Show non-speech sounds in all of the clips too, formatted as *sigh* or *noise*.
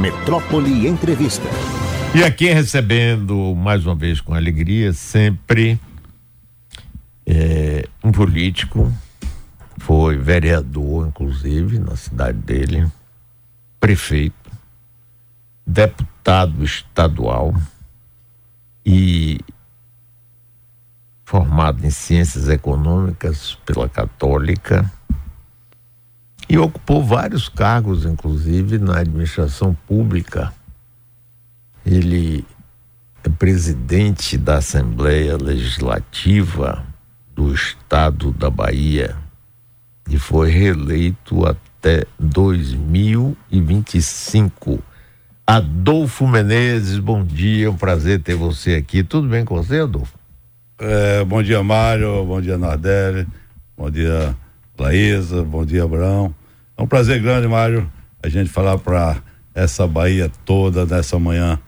Metrópole Entrevista. E aqui recebendo mais uma vez com alegria, sempre é, um político, foi vereador, inclusive, na cidade dele, prefeito, deputado estadual e formado em ciências econômicas pela Católica e ocupou vários cargos, inclusive na administração pública. Ele é presidente da Assembleia Legislativa do Estado da Bahia e foi reeleito até 2025. Adolfo Menezes, bom dia, é um prazer ter você aqui. Tudo bem com você, Adolfo? É, bom dia, Mário, bom dia, Nardelli, bom dia, Laísa, bom dia, Abraão. É um prazer grande, Mário, a gente falar para essa Bahia toda nessa manhã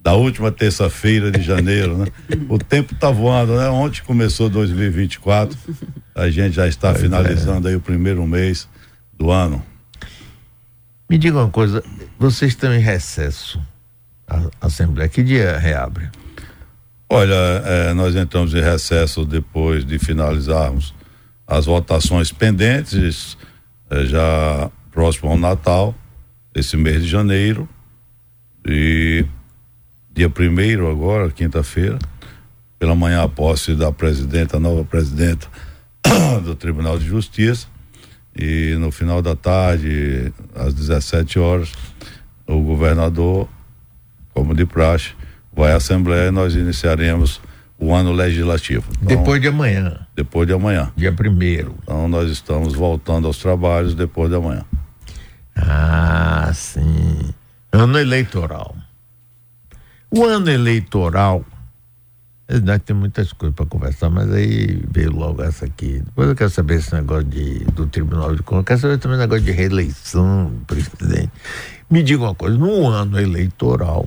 da última terça-feira de janeiro, né? O tempo tá voando, né? Ontem começou 2024, a gente já está pois finalizando é. aí o primeiro mês do ano. Me diga uma coisa, vocês estão em recesso, a Assembleia, que dia reabre? Olha, é, nós entramos em recesso depois de finalizarmos as votações pendentes, é, já próximo ao Natal, esse mês de janeiro. E dia primeiro agora, quinta-feira, pela manhã a posse da presidenta, a nova presidenta *coughs* do Tribunal de Justiça. E no final da tarde, às 17 horas, o governador, como de praxe, vai à Assembleia e nós iniciaremos o ano legislativo. Então, depois de amanhã. Depois de amanhã. Dia primeiro. Então nós estamos voltando aos trabalhos depois de amanhã. Ah, sim. Ano eleitoral. O ano eleitoral, nós tem muitas coisas para conversar, mas aí veio logo essa aqui. Depois eu quero saber esse negócio de, do Tribunal de Contas, quero saber também o negócio de reeleição do presidente. Me diga uma coisa, no ano eleitoral,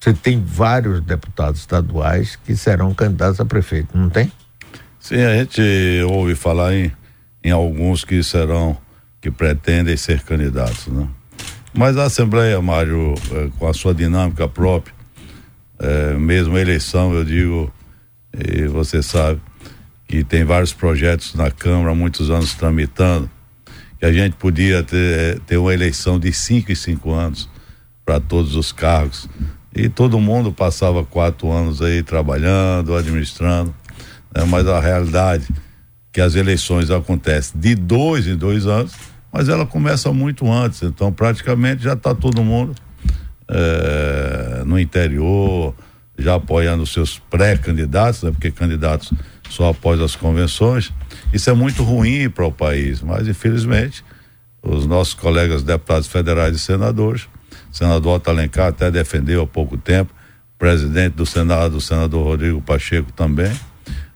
você tem vários deputados estaduais que serão candidatos a prefeito, não tem? Sim, a gente ouve falar em, em alguns que serão, que pretendem ser candidatos, né? Mas a Assembleia, Mário, é, com a sua dinâmica própria, é, mesmo a eleição, eu digo, e você sabe, que tem vários projetos na Câmara, muitos anos tramitando, que a gente podia ter, ter uma eleição de cinco e cinco anos para todos os cargos e todo mundo passava quatro anos aí trabalhando, administrando, né? mas a realidade que as eleições acontecem de dois em dois anos, mas ela começa muito antes, então praticamente já está todo mundo é, no interior, já apoiando seus pré-candidatos, né? porque candidatos só após as convenções. Isso é muito ruim para o país, mas infelizmente os nossos colegas deputados federais e senadores o senador Otto até defendeu há pouco tempo, presidente do Senado, o senador Rodrigo Pacheco também,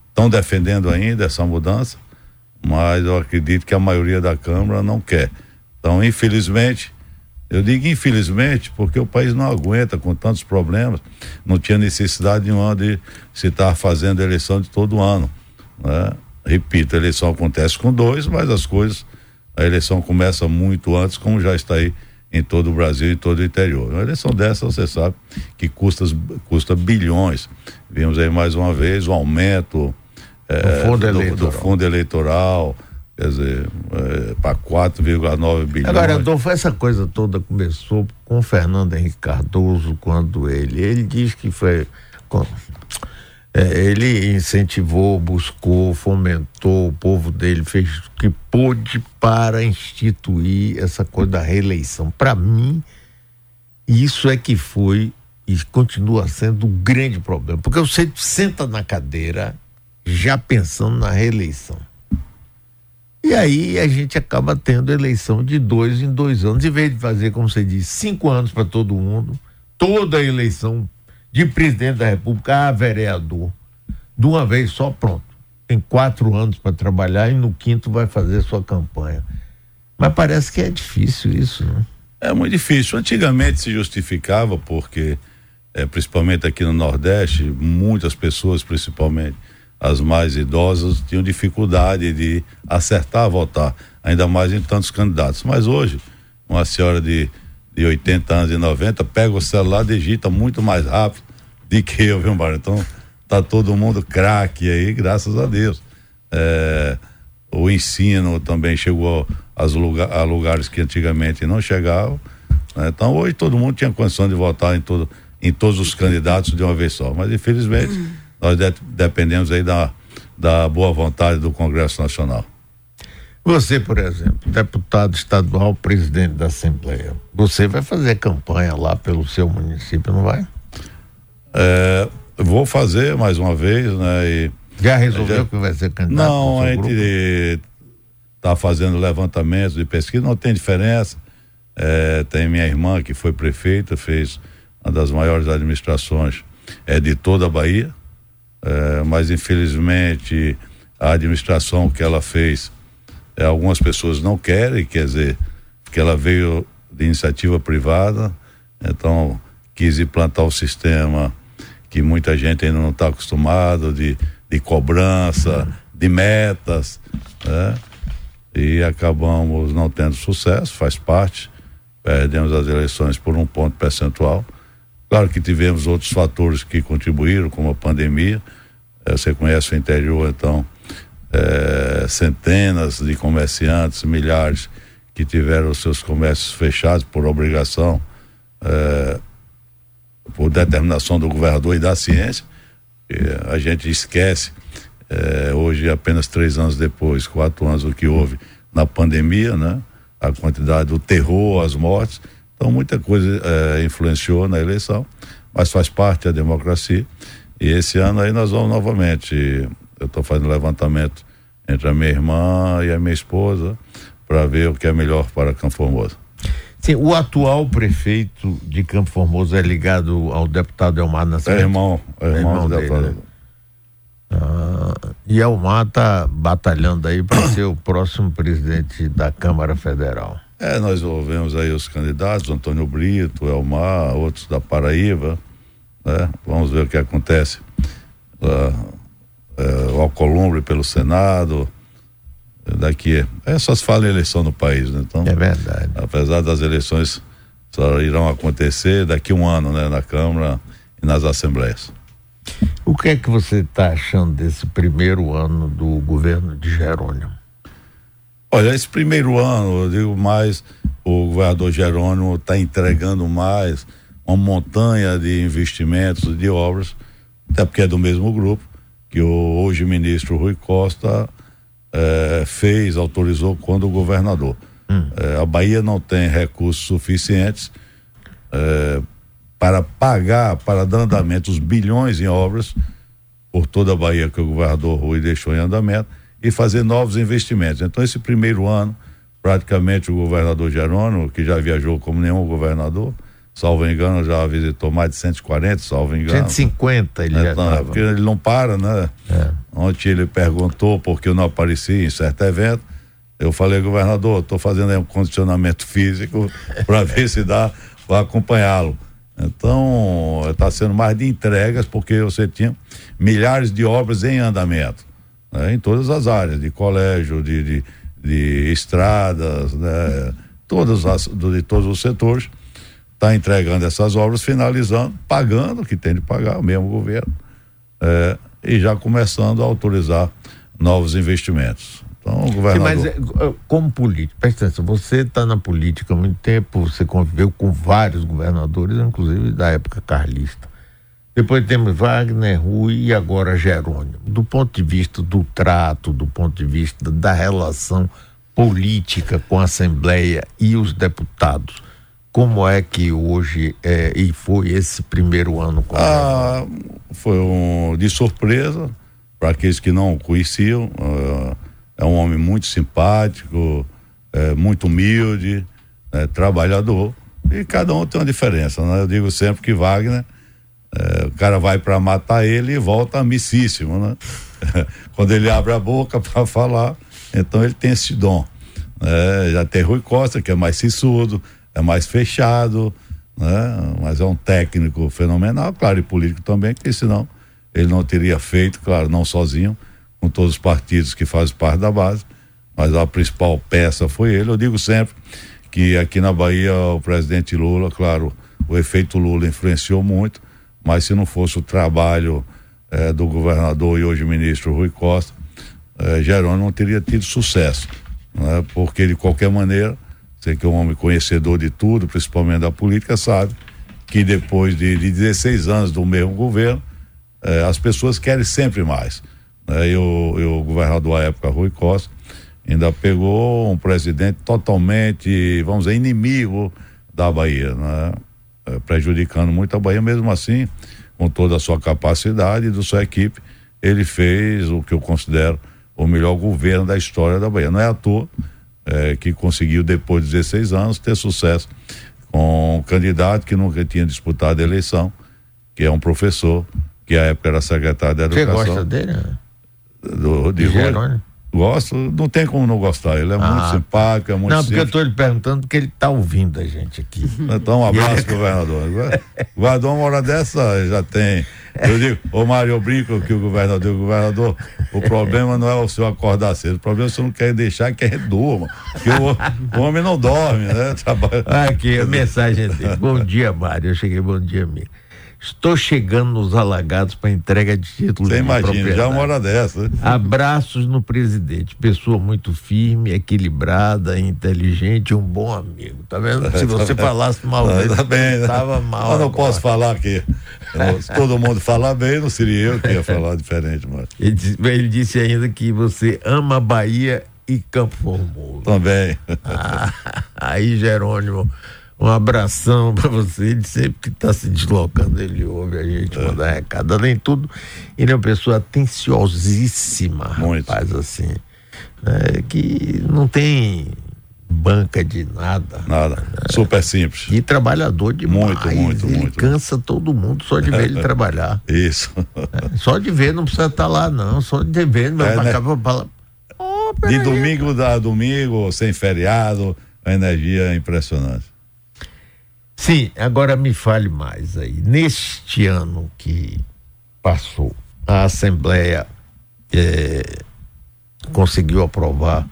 estão defendendo ainda essa mudança, mas eu acredito que a maioria da Câmara não quer. Então, infelizmente, eu digo infelizmente porque o país não aguenta com tantos problemas, não tinha necessidade nenhuma de se estar fazendo eleição de todo ano. Né? Repito, a eleição acontece com dois, mas as coisas, a eleição começa muito antes, como já está aí em todo o Brasil e todo o interior. Uma eleição dessa, você sabe, que custa, custa bilhões. Vimos aí mais uma vez o aumento é, do, fundo do, do, fundo eleitoral, quer dizer, é, para 4,9 bilhões. Agora, Adolfo, essa coisa toda começou com o Fernando Henrique Cardoso, quando ele, ele diz que foi é, ele incentivou, buscou, fomentou, o povo dele fez o que pôde para instituir essa coisa da reeleição. Para mim, isso é que foi e continua sendo um grande problema, porque você senta na cadeira já pensando na reeleição. E aí a gente acaba tendo eleição de dois em dois anos, em vez de fazer, como você disse, cinco anos para todo mundo, toda eleição de presidente da República a vereador, de uma vez só, pronto. Tem quatro anos para trabalhar e no quinto vai fazer sua campanha. Mas parece que é difícil isso, né? É muito difícil. Antigamente se justificava porque, é, principalmente aqui no Nordeste, muitas pessoas, principalmente as mais idosas, tinham dificuldade de acertar a votar, ainda mais em tantos candidatos. Mas hoje, uma senhora de de 80 anos e 90 pega o celular, digita muito mais rápido do que eu, viu, Mário? Então, tá todo mundo craque aí, graças a Deus. É, o ensino também chegou lugar, a lugares que antigamente não chegavam. Né? Então, hoje todo mundo tinha condição de votar em, todo, em todos os candidatos de uma vez só. Mas, infelizmente, nós de, dependemos aí da, da boa vontade do Congresso Nacional. Você, por exemplo, deputado estadual, presidente da Assembleia, você vai fazer campanha lá pelo seu município, não vai? É, vou fazer mais uma vez, né? E já resolveu já, que vai ser candidato? Não, a gente está fazendo levantamentos de pesquisa, não tem diferença. É, tem minha irmã que foi prefeita, fez uma das maiores administrações é, de toda a Bahia, é, mas infelizmente a administração que ela fez algumas pessoas não querem, quer dizer, que ela veio de iniciativa privada, então quis implantar o sistema que muita gente ainda não está acostumado de, de cobrança, de metas, né? E acabamos não tendo sucesso, faz parte, perdemos as eleições por um ponto percentual. Claro que tivemos outros fatores que contribuíram, como a pandemia. É, você conhece o interior, então é, centenas de comerciantes, milhares que tiveram seus comércios fechados por obrigação, é, por determinação do governador e da ciência. E a gente esquece, é, hoje, apenas três anos depois, quatro anos, o que houve na pandemia, né? A quantidade do terror, as mortes. Então, muita coisa é, influenciou na eleição, mas faz parte da democracia. E esse ano aí nós vamos novamente eu estou fazendo levantamento entre a minha irmã e a minha esposa para ver o que é melhor para Campo Formoso. Sim, o atual prefeito de Campo Formoso é ligado ao deputado Elmar Nascimento? É irmão, é irmão, é irmão do deputado. Né? Ah, e Elmar está batalhando aí para ser o próximo presidente da Câmara Federal. É, nós ouvimos aí os candidatos, Antônio Brito, Elmar, outros da Paraíba, né? Vamos ver o que acontece. Uh, uh, o Alcolumbre pelo Senado. Daqui é só se fala em eleição no país, né? Então, é verdade. Apesar das eleições só irão acontecer daqui a um ano, né, na Câmara e nas assembleias. O que é que você está achando desse primeiro ano do governo de Jerônimo? Olha, esse primeiro ano, eu digo mais, o governador Jerônimo está entregando mais uma montanha de investimentos, de obras, até porque é do mesmo grupo, que o hoje ministro Rui Costa eh, fez, autorizou quando o governador. Hum. Eh, a Bahia não tem recursos suficientes eh, para pagar, para dar andamento os bilhões em obras por toda a Bahia que o governador Rui deixou em andamento e fazer novos investimentos. Então, esse primeiro ano, praticamente o governador Jerônimo, que já viajou como nenhum governador, salvo engano, já visitou mais de 140, salvo engano. 150 ele é, já não, Porque ele não para, né? É. Ontem ele perguntou por que eu não apareci em certo evento. Eu falei, governador, estou fazendo um condicionamento físico *laughs* para ver se dá para acompanhá-lo. Então, está sendo mais de entregas, porque você tinha milhares de obras em andamento, né? em todas as áreas, de colégio, de, de, de estradas, né? todas as, de todos os setores está entregando essas obras, finalizando, pagando o que tem de pagar, o mesmo governo, é, e já começando a autorizar novos investimentos. Então, o governador... Mas, é, como político, presta atenção, você está na política há muito tempo, você conviveu com vários governadores, inclusive da época carlista. Depois temos Wagner, Rui e agora Jerônimo. Do ponto de vista do trato, do ponto de vista da relação política com a Assembleia e os deputados, como é que hoje é, e foi esse primeiro ano com ah, Foi um, de surpresa para aqueles que não o conheciam. Uh, é um homem muito simpático, é, muito humilde, é, trabalhador. E cada um tem uma diferença. Né? Eu digo sempre que Wagner, é, o cara vai para matar ele e volta amicíssimo. Né? *laughs* Quando ele abre a boca para falar, então ele tem esse dom. É, já tem Rui Costa, que é mais sissudo, é mais fechado, né? Mas é um técnico fenomenal, claro, e político também, que senão ele não teria feito, claro, não sozinho, com todos os partidos que fazem parte da base, mas a principal peça foi ele. Eu digo sempre que aqui na Bahia o presidente Lula, claro, o efeito Lula influenciou muito, mas se não fosse o trabalho eh, do governador e hoje ministro Rui Costa, eh, Jerônimo não teria tido sucesso, né? porque de qualquer maneira, sei que é um homem conhecedor de tudo, principalmente da política, sabe que depois de, de 16 anos do mesmo governo, eh, as pessoas querem sempre mais. Né? E, o, governador à época, Rui Costa, ainda pegou um presidente totalmente, vamos dizer, inimigo da Bahia, né? É, prejudicando muito a Bahia, mesmo assim, com toda a sua capacidade e da sua equipe, ele fez o que eu considero o melhor governo da história da Bahia. Não é à toa é, que conseguiu, depois de 16 anos, ter sucesso com um candidato que nunca tinha disputado a eleição, que é um professor, que à época era secretário da Educação. Você gosta dele? Do, de, de Jerônimo? Gosto, não tem como não gostar. Ele é ah, muito simpático, é muito Não, porque simples. eu estou lhe perguntando porque ele está ouvindo a gente aqui. *laughs* Então, um abraço, governador. *laughs* Governador, uma hora dessa, já tem. Eu digo, ô Mário, eu brinco que o governador, o governador, o problema não é o senhor acordar cedo, o problema é o senhor não quer deixar que ele durma. Porque o, o homem não dorme, né? *laughs* Trabalha. Aqui, a mensagem dele. Bom dia, Mário. Eu cheguei, bom dia, amigo. Estou chegando nos alagados para entrega de título Você imagina, já uma hora dessa. Né? Abraços no presidente. Pessoa muito firme, equilibrada, inteligente, um bom amigo. Tá vendo? Se você *laughs* falasse mal tá dele, tá bem, né? tava mal. Eu não agora. posso falar aqui. Se todo mundo falar bem, não seria eu que ia falar diferente, mas. Ele disse, ele disse ainda que você ama a Bahia e Campo Formoso. Também. Ah, *laughs* aí, Jerônimo um abração para você. Ele sempre que está se deslocando, ele ouve a gente é. mandar recado. Além de tudo, ele é uma pessoa atenciosíssima, Muito. rapaz, assim. Né, que não tem banca de nada. Nada. Né? Super simples. E trabalhador demais. Muito, muito, ele muito. cansa todo mundo só de ver ele *laughs* trabalhar. Isso. É, só de ver, não precisa estar tá lá, não. Só de ver, não é, né? pra... oh, de domingo a domingo, sem feriado, a energia é impressionante. Sim, agora me fale mais aí. Neste ano que passou, a Assembleia é, conseguiu aprovar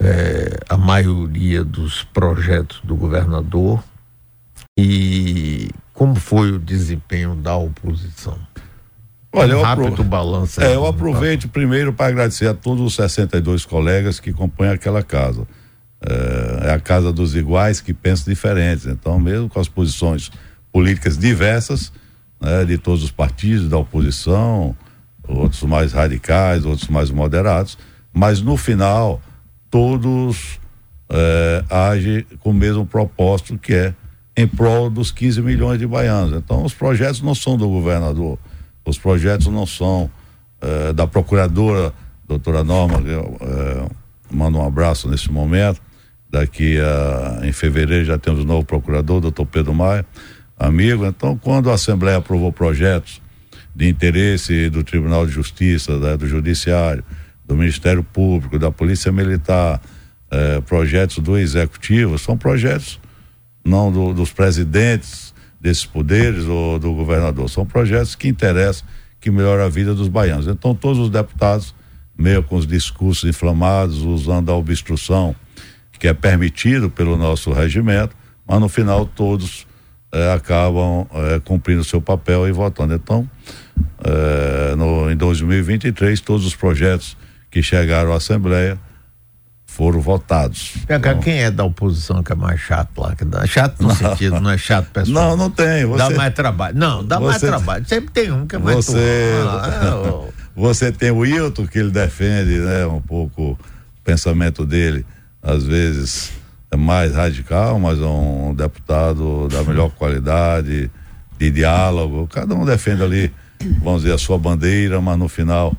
é, a maioria dos projetos do governador e como foi o desempenho da oposição? Olha, um rápido balanço. É, eu aproveito primeiro para agradecer a todos os 62 colegas que compõem aquela casa é, a casa dos iguais que pensam diferentes. Então, mesmo com as posições políticas diversas, né, de todos os partidos da oposição, outros mais radicais, outros mais moderados, mas no final todos é, agem com o mesmo propósito que é em prol dos 15 milhões de baianos. Então os projetos não são do governador, os projetos não são é, da procuradora, doutora Norma, é, manda um abraço nesse momento, Daqui a, em fevereiro já temos o novo procurador, doutor Pedro Maia, amigo. Então, quando a Assembleia aprovou projetos de interesse do Tribunal de Justiça, né, do Judiciário, do Ministério Público, da Polícia Militar, eh, projetos do Executivo, são projetos não do, dos presidentes desses poderes ou do governador, são projetos que interessam, que melhoram a vida dos baianos. Então, todos os deputados, meio com os discursos inflamados, usando a obstrução que é permitido pelo nosso regimento, mas no final todos eh, acabam eh, cumprindo seu papel e votando. Então, eh, no, em 2023, todos os projetos que chegaram à Assembleia foram votados. Então, quem é da oposição que é mais chato lá? Que dá, chato no não, sentido, não é chato *laughs* pessoal. Não, não tem. Você, dá mais trabalho. Não, dá você, mais trabalho. Sempre tem um que é mais você, ah, *laughs* você tem o Hilton, que ele defende, né, um pouco o pensamento dele às vezes é mais radical, mas é um deputado da melhor qualidade, de diálogo. Cada um defende ali, vamos dizer, a sua bandeira, mas no final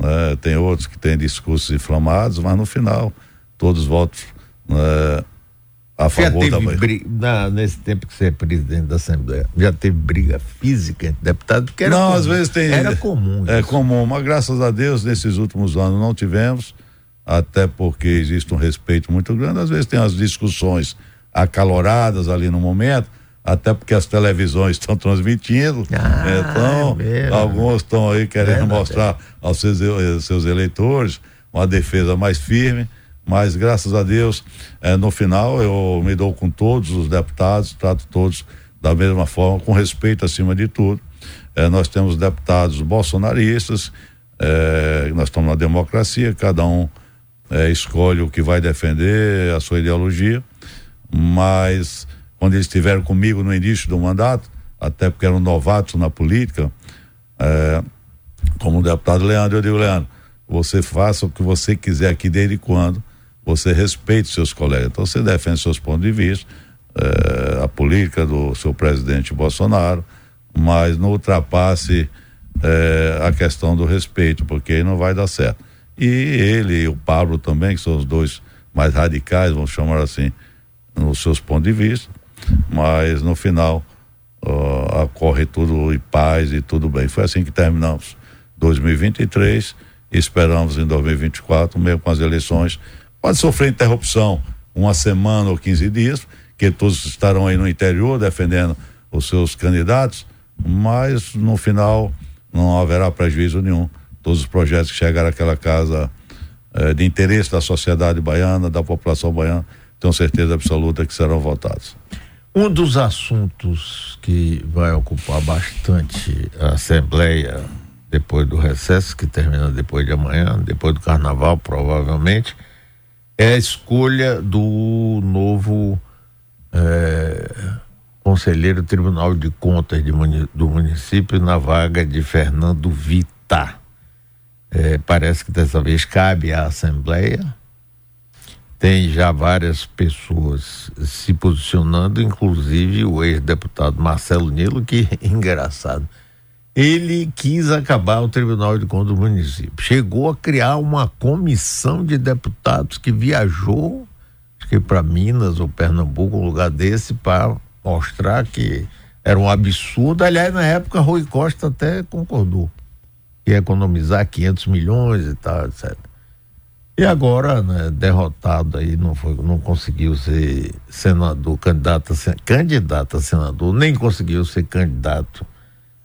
né, tem outros que têm discursos inflamados, mas no final todos votos né, a favor já teve da briga, na, nesse tempo que você é presidente da Assembleia, já teve briga física entre deputados? Porque era não, comum. às vezes tem. Era comum. É isso. comum, mas graças a Deus nesses últimos anos não tivemos até porque existe um respeito muito grande. Às vezes tem as discussões acaloradas ali no momento, até porque as televisões *laughs* estão transmitindo. Ah, então, é alguns estão aí querendo é, mostrar aos seus, seus eleitores uma defesa mais firme. mas graças a Deus, eh, no final eu me dou com todos os deputados, trato todos da mesma forma, com respeito acima de tudo. Eh, nós temos deputados bolsonaristas, eh, nós estamos na democracia, cada um eh, escolhe o que vai defender, a sua ideologia, mas quando eles estiveram comigo no início do mandato, até porque eram novatos na política, eh, como o deputado Leandro, eu digo, Leandro, você faça o que você quiser aqui desde quando você respeite seus colegas. Então você defende seus pontos de vista, eh, a política do seu presidente Bolsonaro, mas não ultrapasse eh, a questão do respeito, porque aí não vai dar certo. E ele e o Pablo também, que são os dois mais radicais, vamos chamar assim, nos seus pontos de vista, mas no final uh, ocorre tudo em paz e tudo bem. Foi assim que terminamos 2023 e esperamos em 2024, mesmo com as eleições. Pode sofrer interrupção uma semana ou 15 dias, que todos estarão aí no interior defendendo os seus candidatos, mas no final não haverá prejuízo nenhum. Todos os projetos que chegaram àquela casa eh, de interesse da sociedade baiana, da população baiana, tenho certeza absoluta que serão votados. Um dos assuntos que vai ocupar bastante a Assembleia depois do recesso, que termina depois de amanhã, depois do carnaval, provavelmente, é a escolha do novo conselheiro do Tribunal de Contas de, do município na vaga de Fernando Vita. É, parece que dessa vez cabe à Assembleia. Tem já várias pessoas se posicionando, inclusive o ex-deputado Marcelo Nilo, que *laughs* engraçado. Ele quis acabar o Tribunal de Contas do município. Chegou a criar uma comissão de deputados que viajou acho que para Minas ou Pernambuco, um lugar desse, para mostrar que era um absurdo. Aliás, na época, Rui Costa até concordou. Ia economizar 500 milhões e tal, etc. E agora, né, derrotado aí, não, foi, não conseguiu ser senador, candidato a, candidato a senador, nem conseguiu ser candidato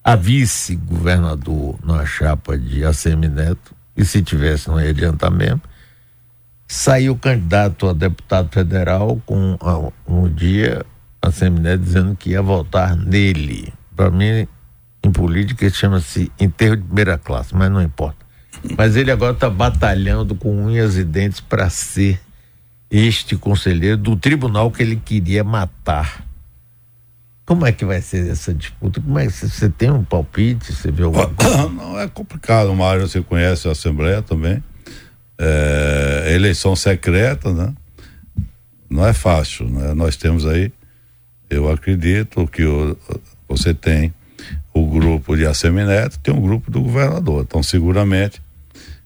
a vice-governador na chapa de ACM Neto, e se tivesse não ia adiantar mesmo saiu candidato a deputado federal com um dia a Seminé dizendo que ia votar nele. Para mim, em política, chama-se enterro de primeira classe, mas não importa. Mas ele agora está batalhando com unhas e dentes para ser este conselheiro do tribunal que ele queria matar. Como é que vai ser essa disputa? Como é que você tem um palpite? Você vê alguma coisa? *coughs* Não é complicado, Mário. Você conhece a Assembleia também é, eleição secreta, né? Não é fácil, né? Nós temos aí, eu acredito que o, você tem o grupo de Assemineto, tem um grupo do governador. Então, seguramente,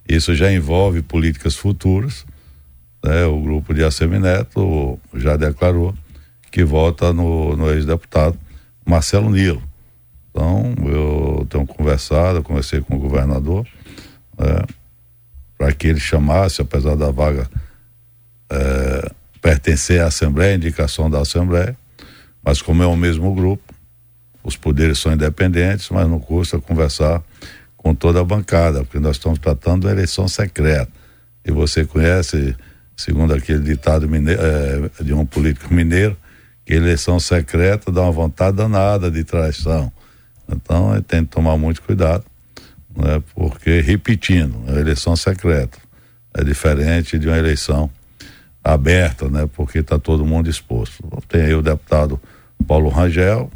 isso já envolve políticas futuras. Né? O grupo de Assemineto já declarou que vota no, no ex-deputado Marcelo Nilo. Então, eu tenho conversado, eu conversei com o governador. Né? para que ele chamasse, apesar da vaga é, pertencer à Assembleia, indicação da Assembleia, mas como é o mesmo grupo, os poderes são independentes, mas não custa conversar com toda a bancada, porque nós estamos tratando de eleição secreta. E você conhece, segundo aquele ditado mineiro, é, de um político mineiro, que eleição secreta dá uma vontade danada de traição. Então, tem que tomar muito cuidado né? porque, repetindo, é uma eleição secreta é diferente de uma eleição aberta, né? porque está todo mundo exposto. Tem aí o deputado Paulo Rangel,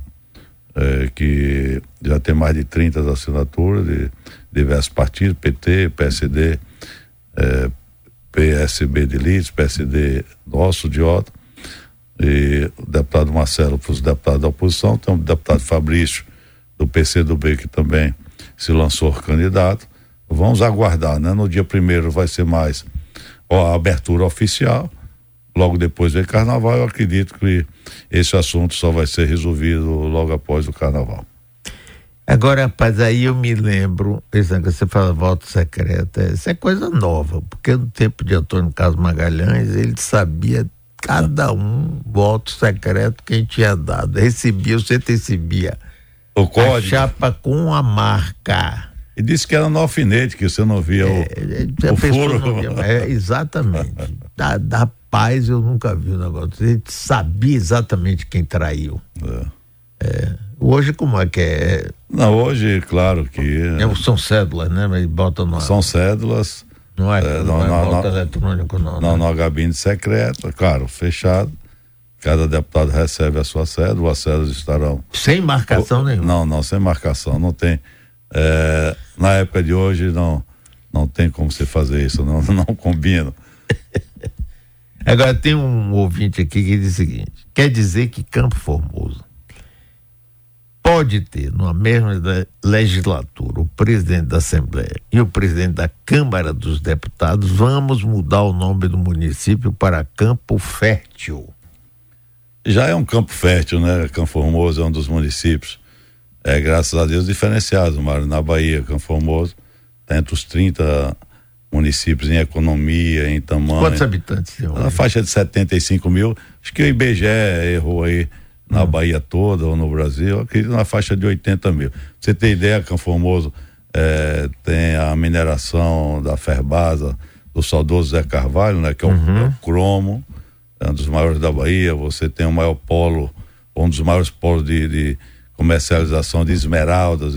é, que já tem mais de 30 assinaturas de diversos partidos, PT, PSD, é, PSB de Lides, PSD nosso, de Ota, e o deputado Marcelo para os deputados da oposição, tem o deputado Fabrício do PCdoB que também se lançou candidato. Vamos aguardar, né? No dia primeiro vai ser mais ó, a abertura oficial. Logo depois do carnaval, eu acredito que esse assunto só vai ser resolvido logo após o carnaval. Agora, rapaz, aí eu me lembro, você fala voto secreto, isso é coisa nova, porque no tempo de Antônio Carlos Magalhães, ele sabia cada um voto secreto que a gente tinha dado. Recebia, você recebia o código. A chapa com a marca. E disse que era no alfinete, que você não via é, o, é, o furo. Não, é, exatamente. da, da paz eu nunca vi o negócio. A gente sabia exatamente quem traiu. É. é. Hoje como é que é? Não, hoje, claro que. É, são cédulas, né? Mas bota no. São cédulas. Não é, é não, não, é voto eletrônico, não. Não, né? no gabinete secreto, claro, fechado. Cada deputado recebe a sua cédula, as cédulas estarão. Sem marcação nenhuma? Não, não, sem marcação. Não tem. É, na época de hoje, não, não tem como você fazer isso, não, *laughs* não combina. Agora, tem um ouvinte aqui que diz o seguinte: quer dizer que Campo Formoso pode ter, numa mesma legislatura, o presidente da Assembleia e o presidente da Câmara dos Deputados, vamos mudar o nome do município para Campo Fértil já é um campo fértil, né? Campo Formoso é um dos municípios, é, graças a Deus, diferenciado, Mário. Na Bahia, Campo Formoso está entre os 30 municípios em economia, em tamanho. Quantos habitantes tem Na faixa de 75 mil. Acho que o IBGE errou aí na hum. Bahia toda ou no Brasil, acredito na faixa de 80 mil. Pra você ter ideia, Campo Formoso é, tem a mineração da Ferbasa, do saudoso Zé Carvalho, né? Que é o, uhum. é o cromo é um dos maiores da Bahia, você tem o maior polo, um dos maiores polos de, de comercialização de esmeraldas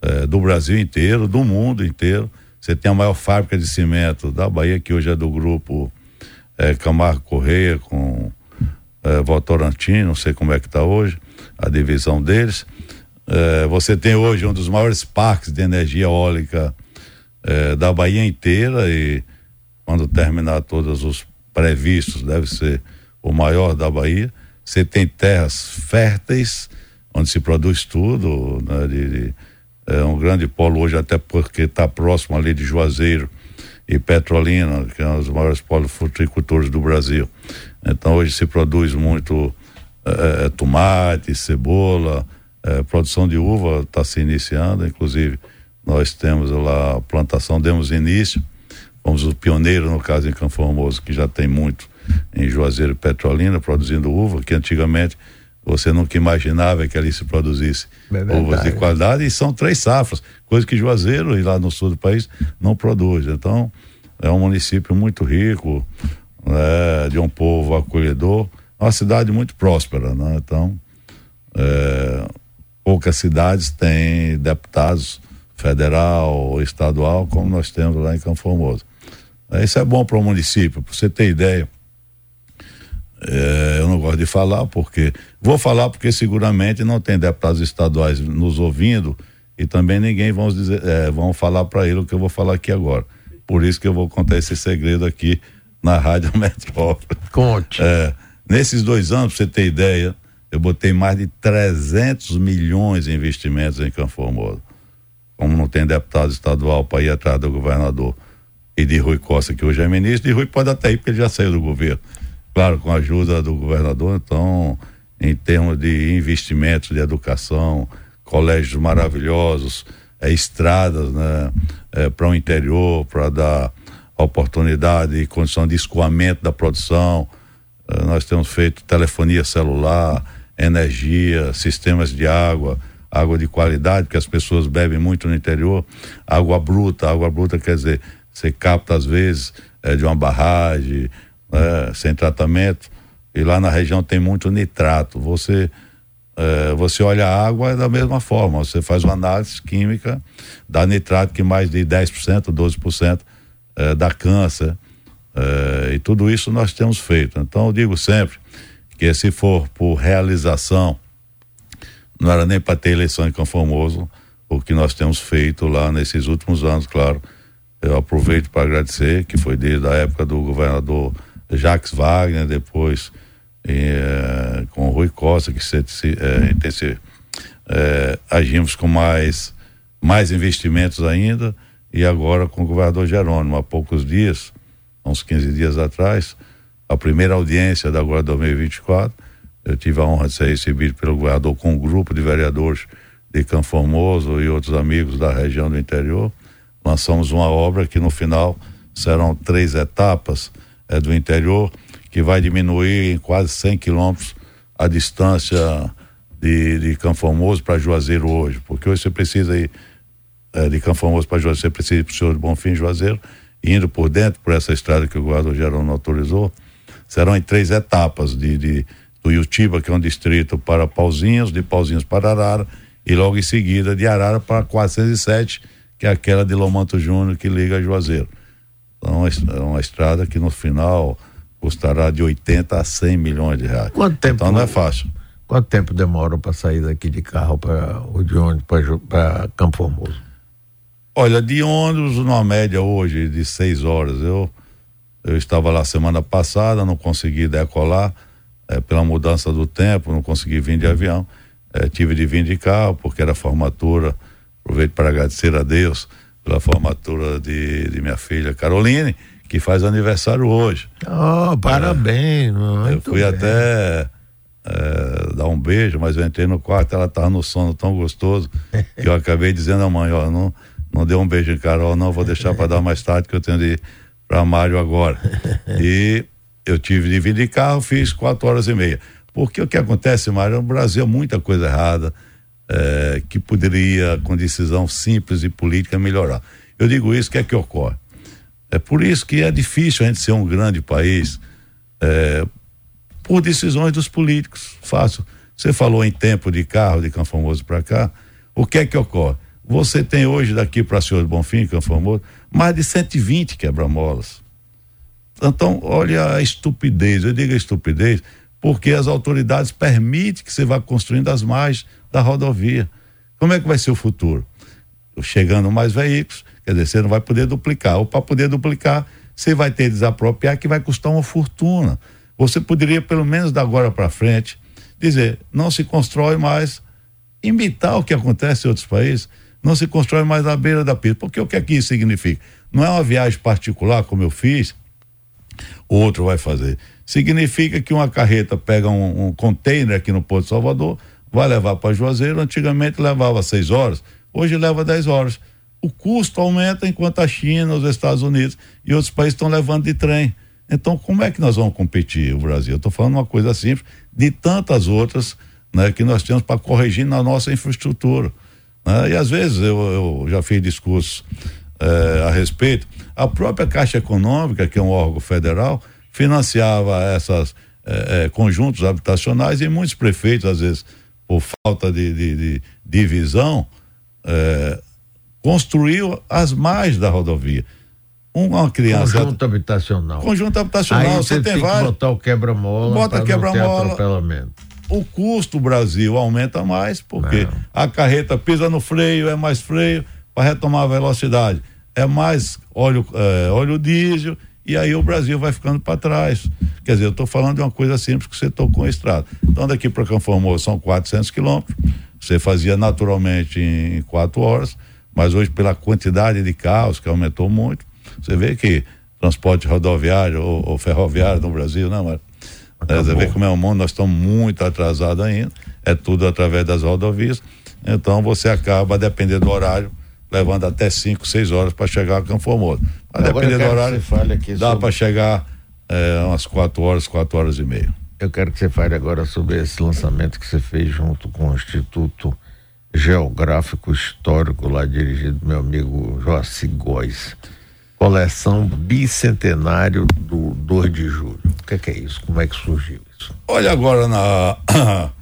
é, do Brasil inteiro, do mundo inteiro. Você tem a maior fábrica de cimento da Bahia, que hoje é do grupo é, Camargo Correia, com é, Votorantim, não sei como é que está hoje, a divisão deles. É, você tem hoje um dos maiores parques de energia eólica da Bahia inteira e quando terminar todos os previstos, deve ser o maior da Bahia. Você tem terras férteis, onde se produz tudo, né, de, de, é um grande polo hoje, até porque está próximo ali de Juazeiro e Petrolina, que é um dos maiores polos fruticultores do Brasil. Então hoje se produz muito é, é tomate, cebola, é, produção de uva está se iniciando, inclusive nós temos lá a plantação, demos início fomos o pioneiro no caso em Campo Formoso, que já tem muito em Juazeiro e Petrolina, produzindo uva, que antigamente você nunca imaginava que ali se produzisse é uvas de qualidade, e são três safras, coisa que Juazeiro e lá no sul do país não produz. Então, é um município muito rico, né, de um povo acolhedor, uma cidade muito próspera, né? Então, é, poucas cidades têm deputados federal ou estadual, como nós temos lá em Campo Formoso. Isso é bom para o município, para você ter ideia. É, eu não gosto de falar porque vou falar porque seguramente não tem deputados estaduais nos ouvindo e também ninguém vão dizer é, vão falar para ele o que eu vou falar aqui agora. Por isso que eu vou contar esse segredo aqui na rádio *laughs* Metrópole. Conte. É, nesses dois anos, para você ter ideia, eu botei mais de 300 milhões em investimentos em Campo Formoso. Como não tem deputado estadual para ir atrás do governador e de Rui Costa, que hoje é ministro, de Rui pode até ir, porque ele já saiu do governo. Claro, com a ajuda do governador, então, em termos de investimentos, de educação, colégios maravilhosos, é, estradas né, é, para o interior, para dar oportunidade e condição de escoamento da produção. É, nós temos feito telefonia celular, energia, sistemas de água, água de qualidade, porque as pessoas bebem muito no interior, água bruta, água bruta quer dizer você capta às vezes de uma barragem, é, sem tratamento, e lá na região tem muito nitrato. Você é, você olha a água é da mesma forma, você faz uma análise química, dá nitrato que mais de 10%, 12% é, dá câncer. É, e tudo isso nós temos feito. Então eu digo sempre que se for por realização, não era nem para ter eleição em Conformoso, o que nós temos feito lá nesses últimos anos, claro, eu aproveito para agradecer, que foi desde a época do governador Jacques Wagner, depois eh, com o Rui Costa, que se, se, eh, eh, agimos com mais, mais investimentos ainda, e agora com o governador Jerônimo, há poucos dias, uns 15 dias atrás, a primeira audiência da agora 2024, eu tive a honra de ser recebido pelo governador com um grupo de vereadores de Campo Formoso e outros amigos da região do interior, lançamos uma obra que no final serão três etapas é, do interior, que vai diminuir em quase 100 quilômetros a distância de, de Campo Formoso para Juazeiro hoje, porque hoje você precisa ir é, de Canfamoso para Juazeiro, você precisa ir para o senhor de Bonfim, Juazeiro, indo por dentro, por essa estrada que o guarda não autorizou, serão em três etapas de, de do Iutiba, que é um distrito, para Pauzinhos, de Pauzinhos para Arara, e logo em seguida de Arara para 407, que é aquela de Lomanto Júnior que liga a Juazeiro. Então é uma estrada que no final custará de 80 a 100 milhões de reais. Quanto tempo? Então não é fácil. Quanto tempo demora para sair daqui de carro para o de ônibus para Campo Formoso? Olha, de ônibus, numa média hoje de seis horas. Eu, eu estava lá semana passada, não consegui decolar é, pela mudança do tempo, não consegui vir de avião. É, tive de vir de carro, porque era formatura. Aproveito para agradecer a Deus pela formatura de, de minha filha Caroline, que faz aniversário hoje. Oh, parabéns! É, eu fui bem. até é, dar um beijo, mas eu entrei no quarto, ela estava no sono tão gostoso que eu acabei dizendo à mãe, ó, não, não deu um beijo em Carol, não, vou deixar para dar mais tarde que eu tenho de ir para Mário agora. E eu tive de vir de carro, fiz quatro horas e meia. Porque o que acontece, Mário, no Brasil muita coisa errada é, que poderia, com decisão simples e política, melhorar. Eu digo isso, o que é que ocorre? É por isso que é difícil a gente ser um grande país, é, por decisões dos políticos. Fácil. Você falou em tempo de carro de Campo Famoso para cá. O que é que ocorre? Você tem hoje daqui para Senhor Bonfim, Campo Famoso, mais de 120 quebra-molas. Então, olha a estupidez. Eu digo a estupidez porque as autoridades permitem que você vá construindo as margens da rodovia. Como é que vai ser o futuro? Chegando mais veículos, quer dizer, você não vai poder duplicar. Ou para poder duplicar, você vai ter que desapropriar, que vai custar uma fortuna. Você poderia, pelo menos da agora para frente, dizer: não se constrói mais, imitar o que acontece em outros países, não se constrói mais na beira da pista. Porque o que é que isso significa? Não é uma viagem particular, como eu fiz, o outro vai fazer. Significa que uma carreta pega um, um container aqui no Porto de Salvador, vai levar para Juazeiro, antigamente levava seis horas, hoje leva dez horas. O custo aumenta enquanto a China, os Estados Unidos e outros países estão levando de trem. Então, como é que nós vamos competir, o Brasil? Estou falando uma coisa simples, de tantas outras né, que nós temos para corrigir na nossa infraestrutura. Né? E às vezes eu, eu já fiz discursos eh, a respeito. A própria Caixa Econômica, que é um órgão federal, financiava essas eh, eh, conjuntos habitacionais e muitos prefeitos, às vezes, por falta de, de, de, de visão, construiu as mais da rodovia uma criança. Conjunto habitacional. Conjunto habitacional, Aí você, tem, tem vários. botar o quebra-mola. Bota quebra-mola. O custo Brasil aumenta mais, porque não. a carreta pisa no freio, é mais freio para retomar a velocidade. É mais óleo, é, óleo diesel, e aí o Brasil vai ficando para trás. Quer dizer, eu estou falando de uma coisa simples que você tocou em estrada. Então, daqui para Canformoso são 400 quilômetros. Você fazia naturalmente em quatro horas, mas hoje, pela quantidade de carros que aumentou muito, você vê que transporte rodoviário ou, ou ferroviário no Brasil, né, Mário? É, você vê como é o mundo, nós estamos muito atrasados ainda, é tudo através das rodovias, então você acaba, dependendo do horário, levando até 5, 6 horas para chegar a Campo Formoso. Mas dependendo do horário, dá sobre... para chegar é, umas 4 horas, 4 horas e meia. Eu quero que você fale agora sobre esse lançamento que você fez junto com o Instituto Geográfico Histórico, lá dirigido do meu amigo Joaci Góes coleção bicentenário do 2 de julho. O que é, que é isso? Como é que surgiu isso? Olha agora na, *coughs*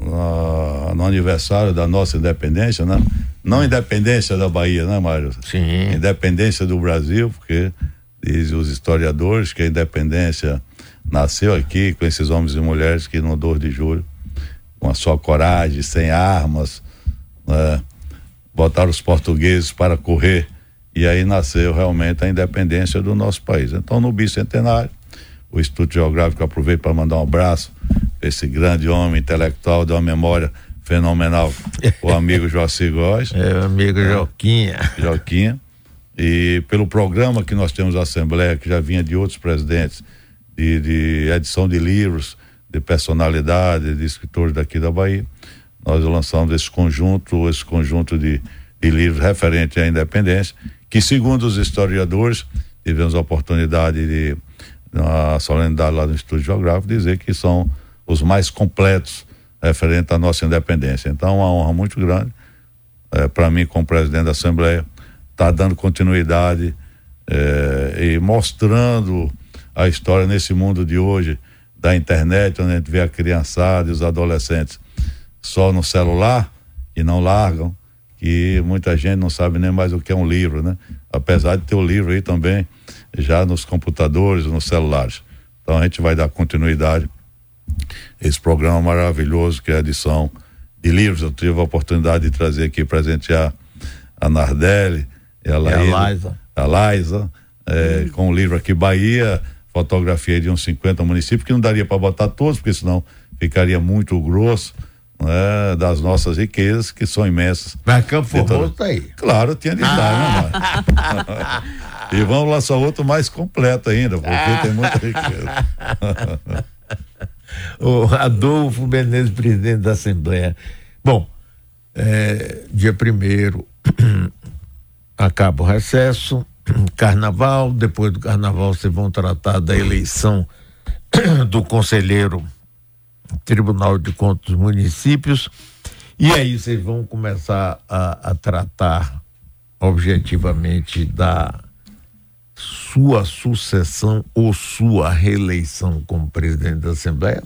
na, no aniversário da nossa independência, né? Não independência da Bahia, né, Mário? Sim. Independência do Brasil, porque dizem os historiadores que a independência nasceu aqui com esses homens e mulheres que no 2 de julho, com a sua coragem, sem armas, né? botaram os portugueses para correr e aí nasceu realmente a independência do nosso país. Então, no bicentenário, o Instituto Geográfico aproveita para mandar um abraço para esse grande homem intelectual de uma memória fenomenal, o amigo Joacir Góes. É, o amigo é, Joquinha. Joquinha. E pelo programa que nós temos na Assembleia, que já vinha de outros presidentes, de, de edição de livros, de personalidade, de escritores daqui da Bahia, nós lançamos esse conjunto, esse conjunto de, de livros referente à independência, que segundo os historiadores, tivemos a oportunidade de, na solenidade lá do Instituto Geográfico, dizer que são os mais completos referente à nossa independência. Então, é uma honra muito grande é, para mim como presidente da Assembleia, está dando continuidade é, e mostrando a história nesse mundo de hoje da internet, onde a gente vê a criançada e os adolescentes só no celular e não largam, que muita gente não sabe nem mais o que é um livro, né? Apesar de ter o livro aí também já nos computadores, nos celulares. Então a gente vai dar continuidade esse programa maravilhoso que é a edição de livros. Eu tive a oportunidade de trazer aqui presentear a Nardelli e a Laísa. A Laísa, é, com o livro aqui Bahia, fotografia de uns 50 municípios, que não daria para botar todos, porque senão ficaria muito grosso. Né, das nossas riquezas, que são imensas. Mas Campo Formoso está aí. Claro, tinha de estar, né, *laughs* E vamos lançar outro mais completo ainda, porque ah. tem muita riqueza. *laughs* o Adolfo Menezes, presidente da Assembleia. Bom, é, dia primeiro *clears throat* acaba o recesso, *clears throat* carnaval, depois do carnaval vocês vão tratar da eleição *clears throat* do conselheiro Tribunal de Contas dos Municípios e aí vocês vão começar a, a tratar objetivamente da sua sucessão ou sua reeleição como presidente da Assembleia?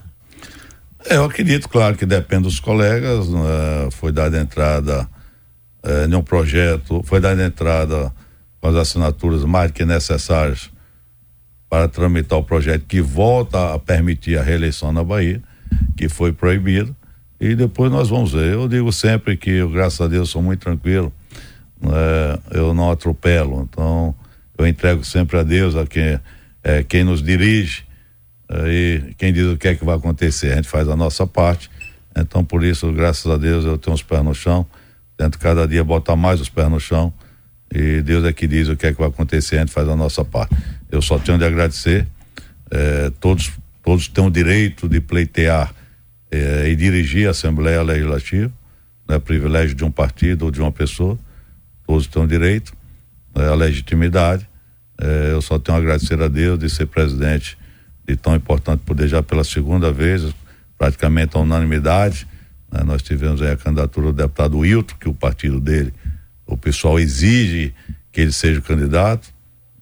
Eu acredito, claro, que depende dos colegas. Né? Foi dada entrada em um projeto, foi dada entrada com as assinaturas mais que necessárias para tramitar o projeto que volta a permitir a reeleição na Bahia, que foi proibido. E depois nós vamos ver. Eu digo sempre que eu, graças a Deus, sou muito tranquilo. Né? eu não atropelo. Então, eu entrego sempre a Deus, a quem, é, quem nos dirige e quem diz o que é que vai acontecer. A gente faz a nossa parte. Então, por isso, graças a Deus, eu tenho os pés no chão. Tento cada dia botar mais os pés no chão. E Deus é que diz o que é que vai acontecer, a gente faz a nossa parte. Eu só tenho de agradecer. É, todos, todos têm o direito de pleitear é, e dirigir a Assembleia Legislativa. Não é privilégio de um partido ou de uma pessoa. Todos têm o direito, é, a legitimidade. É, eu só tenho a agradecer a Deus de ser presidente de tão importante poder já pela segunda vez, praticamente a unanimidade. Né? Nós tivemos a candidatura do deputado Wilton, que o partido dele, o pessoal exige que ele seja o candidato.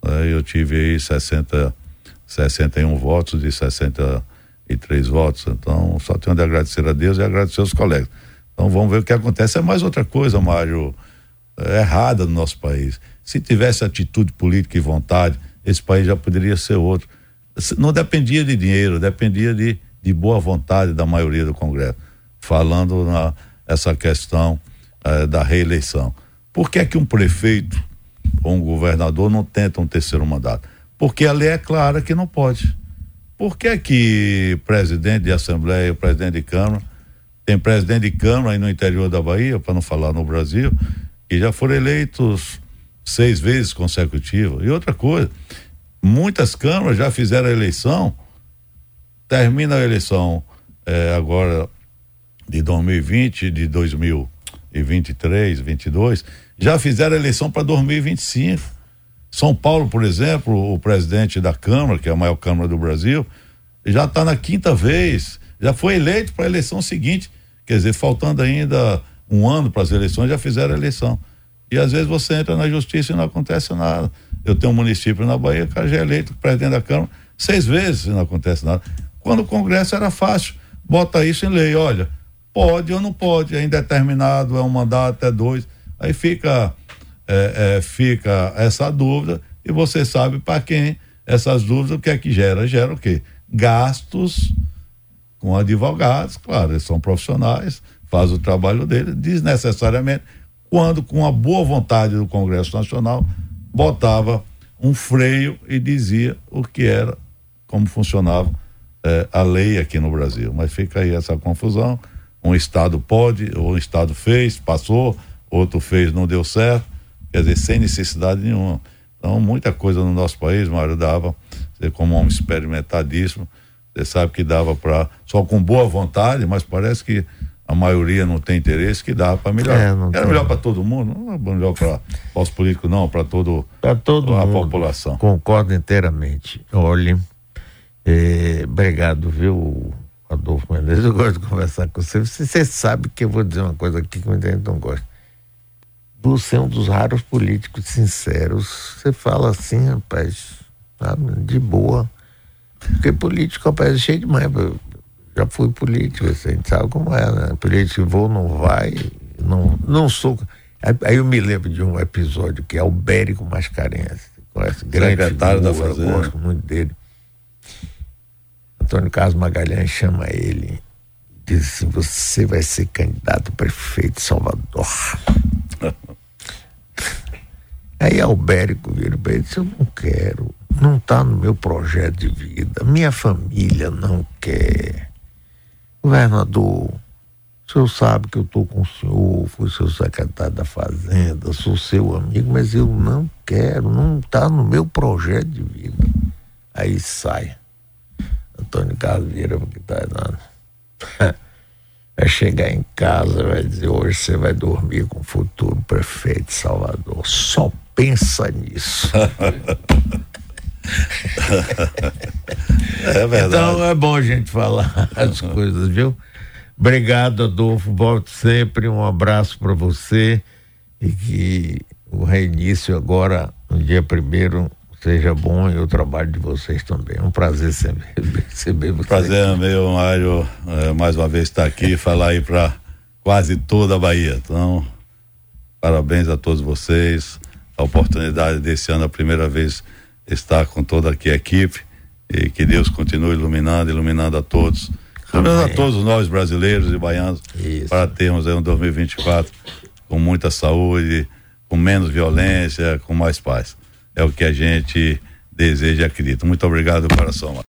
Né? Eu tive aí 60, 61 votos de 63 votos. Então, só tenho de agradecer a Deus e agradecer aos colegas. Então, vamos ver o que acontece. É mais outra coisa, Mário, errada no nosso país. Se tivesse atitude política e vontade, esse país já poderia ser outro não dependia de dinheiro, dependia de, de boa vontade da maioria do Congresso, falando na essa questão eh, da reeleição. Por que é que um prefeito ou um governador não tenta um terceiro mandato? Porque a lei é clara que não pode. Por que é que presidente de Assembleia, presidente de Câmara, tem presidente de Câmara aí no interior da Bahia, para não falar no Brasil, que já foram eleitos seis vezes consecutivas. E outra coisa, Muitas câmaras já fizeram a eleição, termina a eleição é, agora de 2020, de 2023, 22, já fizeram a eleição para 2025. São Paulo, por exemplo, o presidente da Câmara, que é a maior Câmara do Brasil, já está na quinta vez, já foi eleito para a eleição seguinte. Quer dizer, faltando ainda um ano para as eleições, já fizeram a eleição. E às vezes você entra na justiça e não acontece nada. Eu tenho um município na Bahia, o cara já é eleito presidente da Câmara seis vezes e não acontece nada. Quando o Congresso era fácil, bota isso em lei, olha, pode ou não pode, é indeterminado, é um mandato, é dois. Aí fica, é, é, fica essa dúvida e você sabe para quem essas dúvidas, o que é que gera? Gera o quê? Gastos com advogados, claro, eles são profissionais, faz o trabalho dele desnecessariamente, quando com a boa vontade do Congresso Nacional botava um freio e dizia o que era, como funcionava eh, a lei aqui no Brasil. Mas fica aí essa confusão. Um Estado pode, ou um Estado fez, passou, outro fez, não deu certo. Quer dizer, sem necessidade nenhuma. Então, muita coisa no nosso país, Mário, dava, você como um experimentadíssimo, você sabe que dava para, só com boa vontade, mas parece que a maioria não tem interesse, que dá para melhorar. É, Era melhor para todo mundo, não é melhor para os políticos, não, para todo, todo a mundo. população. Concordo inteiramente. Olhe, é, obrigado, viu, Adolfo Mendes. Eu gosto de conversar com você. você. Você sabe que eu vou dizer uma coisa aqui que muita gente não gosta. você é um dos raros políticos sinceros. Você fala assim, rapaz, sabe, de boa. Porque político, rapaz, é cheio demais. Já fui político, a gente sabe como é, né? Político vou, não vai, não, não sou. Aí eu me lembro de um episódio que é o Bérico Mascarenhas. Conhece? Grande Secretário figura, da Fazenda. Eu gosto muito dele. Antônio Carlos Magalhães chama ele e diz assim: Você vai ser candidato a prefeito de Salvador. *laughs* Aí Albérico vira para ele e disse: Eu não quero, não está no meu projeto de vida, minha família não quer. Governador, o senhor sabe que eu estou com o senhor, fui seu secretário da Fazenda, sou seu amigo, mas eu não quero, não está no meu projeto de vida. Aí sai. Antônio Carlos porque tá dando. *laughs* Vai chegar em casa, vai dizer, hoje você vai dormir com o futuro prefeito de Salvador. Só pensa nisso. *laughs* É verdade. Então é bom a gente falar as coisas, viu? Obrigado, Adolfo. Volte sempre. Um abraço para você e que o reinício agora, no dia primeiro, seja bom e o trabalho de vocês também. É um prazer sempre *laughs* receber vocês. Prazer é meu, Mário, é, mais uma vez estar aqui e falar aí para quase toda a Bahia. Então, parabéns a todos vocês. A oportunidade desse ano, a primeira vez, estar com toda aqui a equipe e que Deus continue iluminando, iluminando a todos. Iluminando a todos nós brasileiros e baianos Isso. para termos aí um 2024 com muita saúde, com menos violência, com mais paz. É o que a gente deseja e acredita. Muito obrigado, coração.